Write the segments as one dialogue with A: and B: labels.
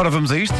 A: Ora, vamos a isto.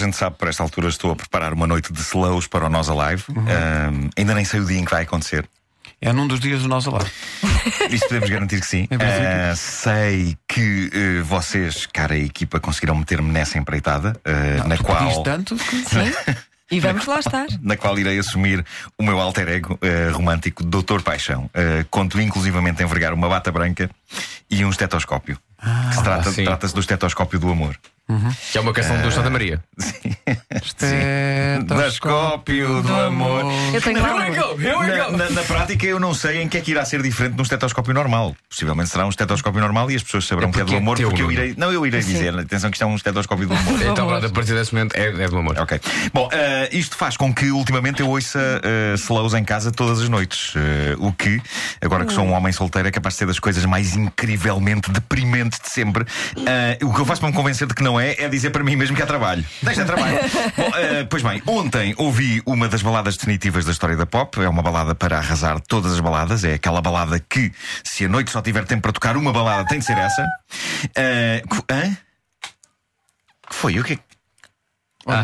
B: A gente sabe, por esta altura estou a preparar uma noite de slows para o Nós Alive. Ahm, ainda nem sei o dia em que vai acontecer.
A: É num dos dias do nosso lado.
B: Isto podemos garantir que sim.
A: Princípio.
B: Ah, sei que eh, vocês, cara equipa, conseguirão meter-me nessa empreitada, ah, na
A: Tu
B: qual.
A: tanto que...
C: Sim. E vamos lá estar.
B: na qual irei assumir o meu alter ego eh, romântico, Doutor Paixão. Eh, conto inclusivamente envergar uma bata branca e um estetoscópio.
A: Ah,
B: se trata, trata-se do estetoscópio do amor.
D: Que é uma canção do Santa Maria.
B: Estetoscópio do amor.
C: Eu tenho
B: Não,
C: lá.
D: go, here we
B: Na, na- na prática, eu não sei em que é que irá ser diferente de um estetoscópio normal. Possivelmente será um estetoscópio normal e as pessoas saberão
D: É
B: que é do
D: é
B: amor,
D: teu,
B: porque eu irei. Não, eu irei dizer. Atenção, que isto é um estetoscópio do amor.
D: Então, pronto, a partir desse momento é, é do amor.
B: Ok. Bom, eh, isto faz com que ultimamente eu ouça eh, slows em casa todas as noites. Eh, o que, agora que sou um homem solteiro, é capaz de ser das coisas mais incrivelmente deprimentes de sempre. O que eu faço para me convencer de que não é, é dizer para mim mesmo que há trabalho. Deixa trabalho. Bom, eh, pois bem, ontem ouvi uma das baladas definitivas da história da pop. É uma balada para arrasar todas as baladas. É aquela balada que, se a noite só tiver tempo para tocar uma balada, tem de ser essa. Cu- hã? Que foi? O que é que-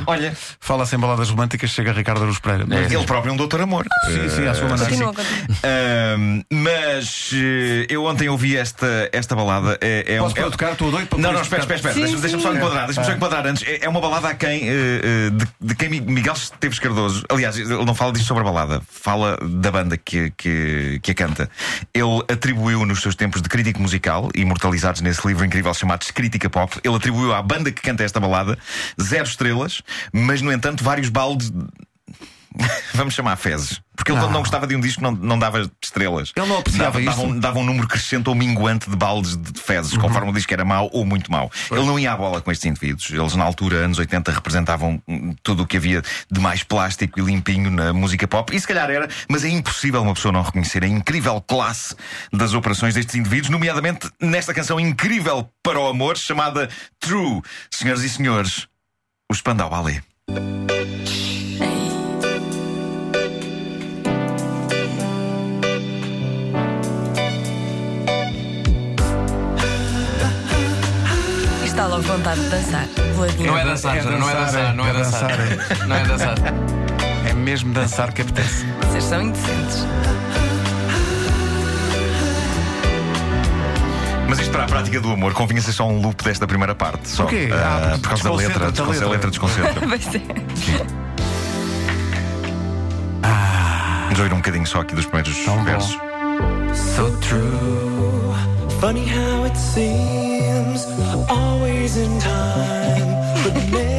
B: Olha,
A: Fala-se em baladas românticas, chega Ricardo Aruz Pereira. Mas,
B: ele próprio é um doutor amor.
A: sim, sim, à sua maneira.
C: Continua,
B: mas eh, eu ontem ouvi esta, esta balada. É, é
A: Posso
B: um, é-
A: tocar? Estou doido para
B: Não, não, espera, espera, espera. Deixa- Deixa-me
C: sim.
B: só enquadrar, deixa-me só enquadrar antes. É, é uma balada a quem, eh, de, de quem Miguel Esteves Cardoso, aliás, ele não fala disto sobre a balada, fala da banda que, que, que a canta. Ele atribuiu nos seus tempos de crítico musical, imortalizados nesse livro incrível chamado Crítica Pop, ele atribuiu à banda que canta esta balada zero estrelas, mas no entanto vários baldes. Vamos chamar fezes. Porque ele,
A: Não.
B: quando não gostava de um disco, não, não dava estrelas.
A: Ele não apreciava
B: dava, dava,
A: isso?
B: um, dava um número crescente ou minguante de baldes de fezes, conforme o disco era mau ou muito mau. Ele não ia à bola com estes indivíduos. Eles, na altura, anos 80, representavam tudo o que havia de mais plástico e limpinho na música pop. E se calhar era, mas é impossível uma pessoa não reconhecer a incrível classe das operações destes indivíduos, nomeadamente nesta canção incrível para o amor, chamada True. Senhoras e senhores, o Spandau Ballet.
C: Está logo vontade de dançar.
D: Não é dançar,
A: É
D: Joana, não é
A: dançar,
D: não é
A: é
D: dançar.
A: dançar.
D: Não é dançar.
A: É mesmo dançar que apetece.
C: Vocês são indecentes.
B: Mas isto para a prática do amor convinha ser só um loop desta primeira parte. Só,
A: Porquê?
B: Ah,
A: Ah,
B: por causa da letra,
A: desconcentra-te a
B: desconcentra, a letra
A: letra.
B: desconcentra.
C: Vai ser.
B: Vamos ouvir um bocadinho só aqui dos primeiros versos.
E: So true. Funny how it seems, always in time,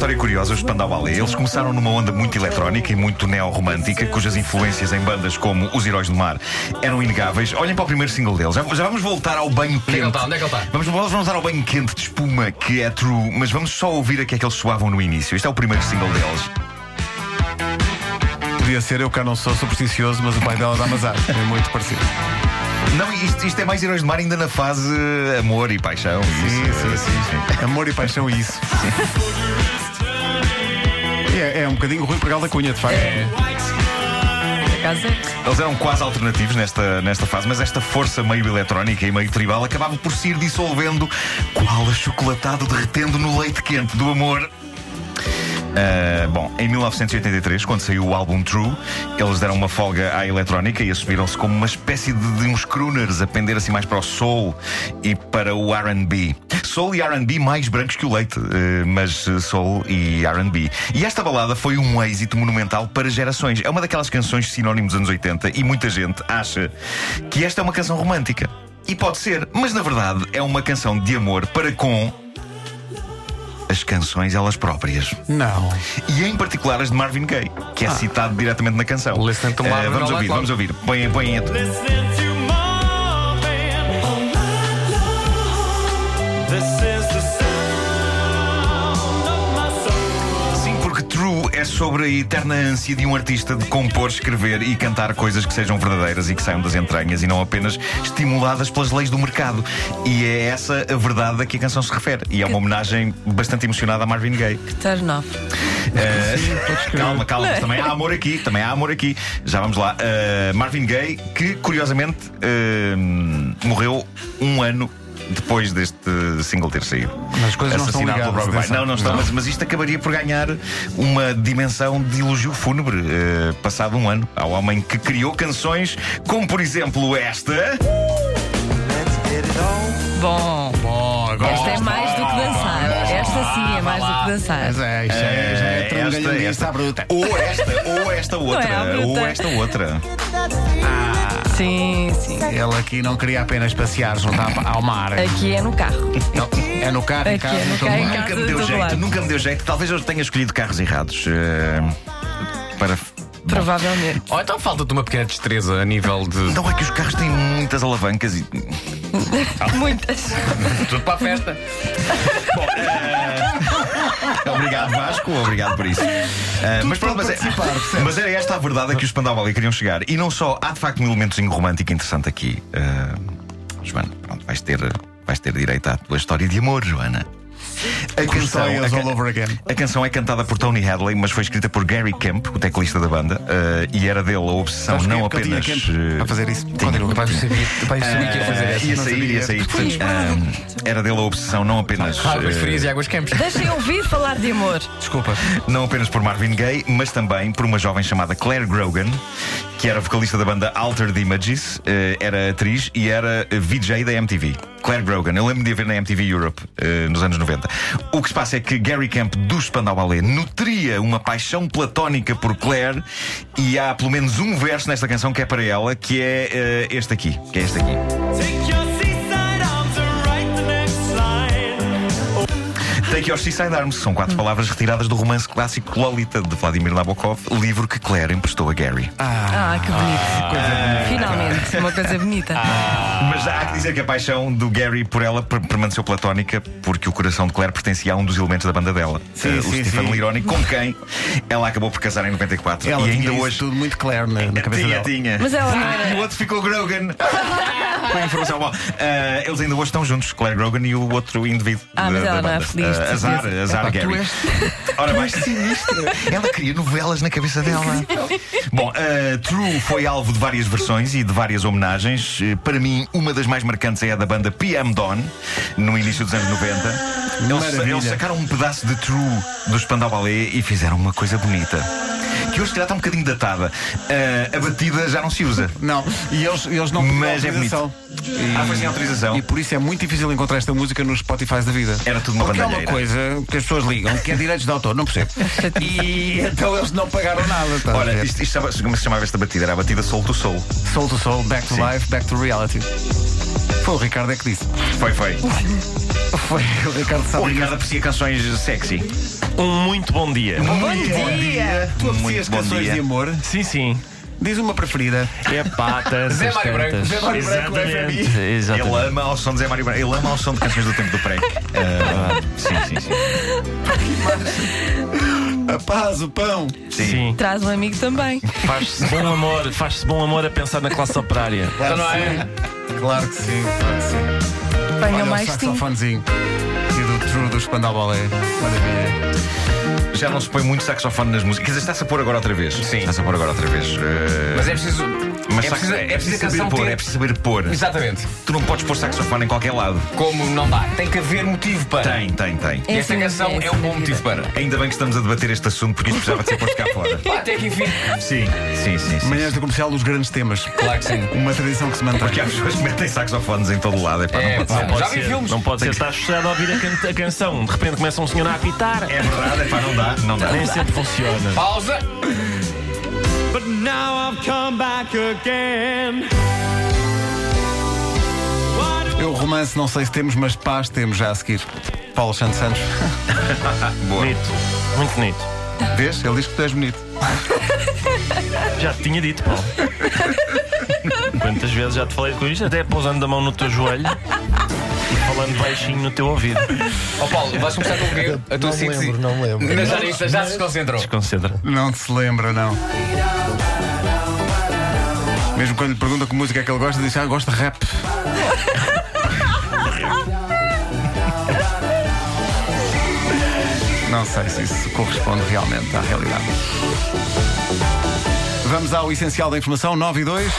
B: história curiosa, os Spandau Ballet. Eles começaram numa onda muito eletrónica e muito neo-romântica, cujas influências em bandas como Os Heróis do Mar eram inegáveis. Olhem para o primeiro single deles. Já, já vamos voltar ao banho
D: Onde é que ele
B: quente.
D: está? Onde é que ele está?
B: Vamos, vamos voltar ao banho quente de espuma que é true, mas vamos só ouvir a que é que eles soavam no início. Este é o primeiro single deles.
A: Podia ser, eu cá não sou supersticioso, mas o pai dela dá-me azar. É muito parecido.
B: Não, isto, isto é mais Heróis do Mar ainda na fase amor e paixão.
A: Sim,
B: Isso,
A: sim, sim. Amor e paixão e isso. É um bocadinho Rui Pregal da Cunha, de facto.
C: Acaso é.
B: Eles eram quase alternativos nesta, nesta fase, mas esta força meio eletrónica e meio tribal acabava por se ir dissolvendo, qual achocolatado derretendo no leite quente do amor. Ah, bom, em 1983, quando saiu o álbum True, eles deram uma folga à eletrónica e assumiram-se como uma espécie de, de uns crooners a pender assim mais para o soul e para o RB. Soul e RB mais brancos que o leite, eh, mas eh, soul e RB. E esta balada foi um êxito monumental para gerações. É uma daquelas canções sinónimos dos anos 80 e muita gente acha que esta é uma canção romântica. E pode ser, mas na verdade é uma canção de amor para com as canções elas próprias.
A: Não.
B: E em particular as de Marvin Gaye, que é citado diretamente na canção.
D: Listen to
B: Eh,
D: Marvin
B: vamos
D: all
B: ouvir, vamos ouvir. Põe, põe é sobre a eterna ânsia de um artista de compor, escrever e cantar coisas que sejam verdadeiras e que saiam das entranhas e não apenas estimuladas pelas leis do mercado. E é essa a verdade a que a canção se refere. E é uma homenagem bastante emocionada a Marvin Gaye.
C: Turn off.
B: Uh, calma, calma, mas também há amor aqui, também há amor aqui. Já vamos lá. Uh, Marvin Gaye, que curiosamente uh, morreu um ano depois deste single ter saído.
A: Mas as coisas não estão
B: pelo
A: ligadas, atenção.
B: Não, não estão. Mas, mas isto acabaria por ganhar uma dimensão de elogio fúnebre uh, passado um ano ao homem que criou canções como, por exemplo, esta.
C: Bom,
A: Bom, agora.
C: esta é mais do que dançar. Esta sim é mais do que dançar.
A: Mas é, isto é, já é
B: esta,
A: trangalhandice
B: esta,
A: à bruta.
B: ou esta, ou esta outra,
C: é bruta.
B: ou esta outra.
C: Sim, sim.
A: Ele aqui não queria apenas passear junto ao mar.
C: Aqui é no carro.
A: Ele- É no carro, em
C: Aqui
A: casa,
C: é no
A: em todo
C: carro, em
A: lado.
C: casa.
B: Nunca me
C: de
B: deu
C: todo
B: jeito,
C: lado.
B: nunca me deu jeito. Talvez eu tenha escolhido carros errados. eh, para.
C: Provavelmente.
D: Ou então falta-te uma pequena destreza a nível de.
B: Não é que os carros têm muitas alavancas e.
C: Muitas.
D: Tudo para a festa.
B: Obrigado, Vasco, obrigado por isso. Ah, mas pronto, mas, é- mas era esta a verdade a que os Spandau Ballet queriam chegar. E não só, há de facto um elementozinho romântico interessante aqui. Ah, Joana, pronto, vais ter, vais ter direito à tua história de amor, Joana. A
A: stories
B: a
A: all over again.
B: A canção é cantada por Tony Hadley, mas foi escrita por Gary Kemp, o teclista da banda, eh, e era dele a obsessão
A: Sabes
B: não apenas.
A: Kemp
B: eh,
A: a fazer isso?
B: tinha.
A: Continua.
D: Pai sabia, o pai sabia que ia fazer essa.
B: ia sair, ia sair. portanto, ah, era dele a obsessão não apenas.
D: Águas
B: eh,
D: frias e águas quentes.
C: Deixem ouvir falar de amor.
A: Desculpa.
B: não apenas por Marvin Gaye, mas também por uma jovem chamada Claire Grogan, que era vocalista da banda Altered Images, eh, era atriz e era VJ da MTV. Claire Grogan, eu lembro de a ver na MTV Europe eh, nos anos 90. O que se passa é que Gary Camp do Spandau Ballet nutria uma paixão platónica por Claire e há pelo menos um verso nesta canção que é para ela, que é eh, este aqui, que é este aqui.
E: Take Your Seaside Arms
B: são quatro palavras retiradas do romance clássico Lolita de Vladimir Nabokov, livro que Claire emprestou a Gary.
C: Ah, que bonito. Finalmente, uma coisa bonita.
B: Mas há que dizer que a paixão do Gary por ela per- permaneceu platónica porque o coração de Claire pertencia a um dos elementos da banda dela,
A: Sim,
B: eh, o
A: sim,
B: Stefano
A: sim.
B: Lironi, com quem ela acabou por casar em 94
A: Ela
B: e
A: tinha
B: ainda
A: isso
B: hoje.
A: tudo muito claro na, na cabeça
B: Tinha,
A: dela.
B: tinha.
C: Mas ela não
B: Ah,
C: era-
B: E o outro ficou Grogan. Com a informação boa. Ah, eles ainda hoje estão juntos, Claire Grogan e o outro indivíduo.
C: Ah,
B: da,
C: mas ela
B: da
C: não é
B: banda.
C: feliz,
B: azar, azar
A: Epá,
B: Gary.
A: és-
B: Ora bem, sinistra. Ela cria novelas na cabeça dela. Bom, uh, True foi alvo de várias versões e de várias homenagens. Uh, Para mim, uma das mais marcantes é a da banda PM Dawn, no início dos anos 90. Eles, eles sacaram um pedaço de True do Spandau Ballet e fizeram uma coisa bonita. Que hoje, calhar, está um bocadinho datada. Uh, a batida já não se usa.
A: Não, e eles, eles não
B: Mas é
A: autorização. E,
B: Ah, foi sem autorização.
A: E por isso é muito difícil encontrar esta música nos Spotify da vida.
B: Era tudo uma
A: Porque é uma
B: bandalheira.
A: coisa que as pessoas ligam, que é direitos de autor, não percebo. e então eles não pagaram nada. a
B: Olha, isto, isto como se chamava esta batida? Era a batida Soul to Soul.
A: Soul to soul, back to
B: Sim.
A: life, back to reality. Foi o Ricardo é que disse.
B: Foi, foi.
A: Foi o Ricardo
B: O
A: sabe.
B: Ricardo aprecia canções sexy.
F: Um muito bom dia.
B: Muito bom dia.
A: Tu aprecias
B: bom
A: canções
B: dia.
A: de amor?
F: Sim, sim.
A: Diz uma preferida.
F: É patas.
D: Zé
F: as
D: Mário Branco. Zé Mário Branco,
F: Exatamente.
D: FMI.
B: Ele
F: Exatamente.
B: ama ao som de Zé Mário Branco. Ele ama ao som de canções do tempo do pré. Ah, sim, sim, sim.
A: A paz, o pão.
F: Sim.
C: Traz um amigo também.
F: Faz-se bom amor, faz-se bom amor a pensar na classe operária.
D: Então não é?
A: Claro que sim, claro que sim. Olha o
C: mais cinco.
A: saxofonezinho. E do True do Spandau Ballet. Maravilha.
B: Já não se põe muito saxofone nas músicas. Quer dizer, está-se a pôr agora outra vez.
D: Sim.
B: Está-se a pôr agora outra vez. Ah,
D: Mas é preciso.
B: Mas
D: é preciso, é preciso a
B: saber pôr,
D: ter.
B: é preciso saber pôr.
D: Exatamente.
B: Tu não podes pôr saxofone em qualquer lado.
D: Como não dá. Tem que haver motivo para.
B: Tem, tem, tem.
D: E esta
C: Essa
D: canção
C: é
D: é um bom motivo para.
B: Ainda bem que estamos a debater este assunto porque isto precisava de ser posto cá fora.
D: Até que enfim.
B: Sim, sim, sim. sim.
A: Manhãs do comercial, os grandes temas.
D: Claro que sim.
A: Uma tradição que se mantém.
B: Porque há pessoas que metem saxofones em todo o lado. É, pá,
D: É,
B: não pode
D: pá.
B: ser.
D: Já
F: Pode
D: vi
F: ser,
D: filmes.
F: Não pode ser, estás fechado a ouvir a, can- a canção. De repente começa um senhor a apitar.
B: É verdade, é pá, não dá, não dá.
F: Nem sempre funciona.
D: Pausa.
E: But now I've come back again.
A: Eu romance não sei se temos, mas paz temos já a seguir. Paulo Santos Santos.
B: Boa.
F: Bonito. Muito bonito.
A: Vês? Ele diz que tu és bonito.
F: Já te tinha dito, Paulo. Quantas vezes já te falei com isto? Até pousando a mão no teu joelho falando baixinho no teu ouvido.
D: Ó Paulo, vais começar com o quê? A tua
G: Não me lembro, não me lembro.
D: Mas já, já se desconcentrou.
F: Desconcentra.
A: Não se lembra, não. Mesmo quando lhe pergunta que música é que ele gosta, diz: Ah, gosta de rap. Não sei se isso corresponde realmente à realidade. Vamos ao essencial da informação, 9 e 2.